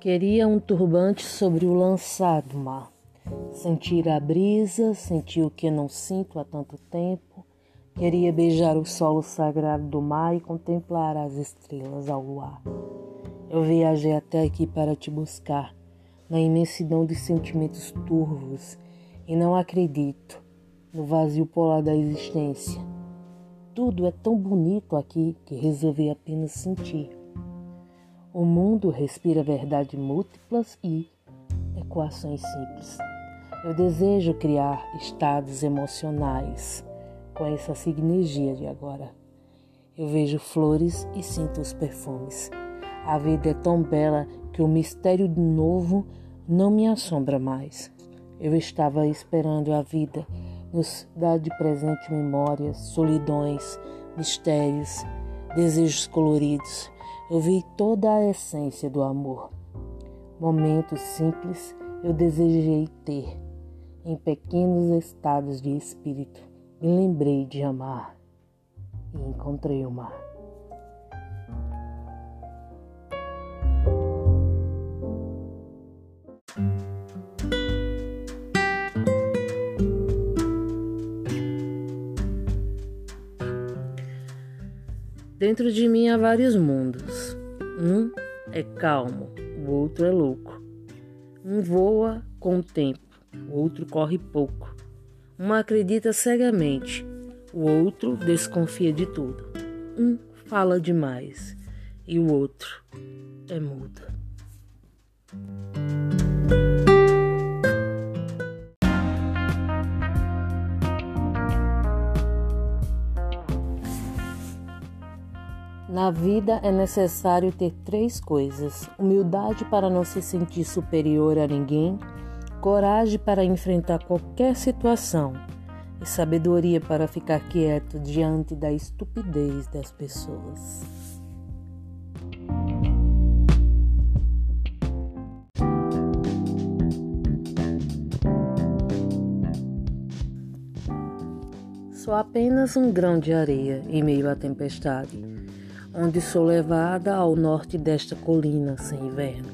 Queria um turbante sobre o lançado mar. Sentir a brisa, sentir o que não sinto há tanto tempo. Queria beijar o solo sagrado do mar e contemplar as estrelas ao luar. Eu viajei até aqui para te buscar, na imensidão de sentimentos turvos, e não acredito no vazio polar da existência. Tudo é tão bonito aqui que resolvi apenas sentir. O mundo respira verdades múltiplas e equações simples. Eu desejo criar estados emocionais com essa sinergia de agora. Eu vejo flores e sinto os perfumes. A vida é tão bela que o mistério do novo não me assombra mais. Eu estava esperando a vida nos dar de presente memórias, solidões, mistérios, desejos coloridos eu vi toda a essência do amor. Momentos simples eu desejei ter. Em pequenos estados de espírito, me lembrei de amar e encontrei o mar. Dentro de mim há vários mundos. Um é calmo, o outro é louco. Um voa com o tempo, o outro corre pouco. Um acredita cegamente, o outro desconfia de tudo. Um fala demais e o outro é mudo. Na vida é necessário ter três coisas: humildade para não se sentir superior a ninguém, coragem para enfrentar qualquer situação e sabedoria para ficar quieto diante da estupidez das pessoas. Sou apenas um grão de areia em meio à tempestade onde sou levada ao norte desta colina sem inverno.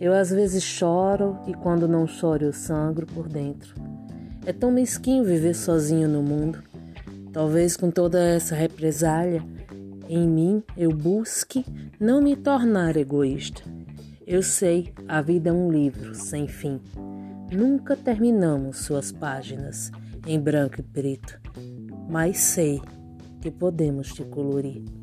Eu às vezes choro e quando não choro eu sangro por dentro. É tão mesquinho viver sozinho no mundo. Talvez com toda essa represália em mim eu busque não me tornar egoísta. Eu sei, a vida é um livro sem fim. Nunca terminamos suas páginas em branco e preto, mas sei que podemos te colorir.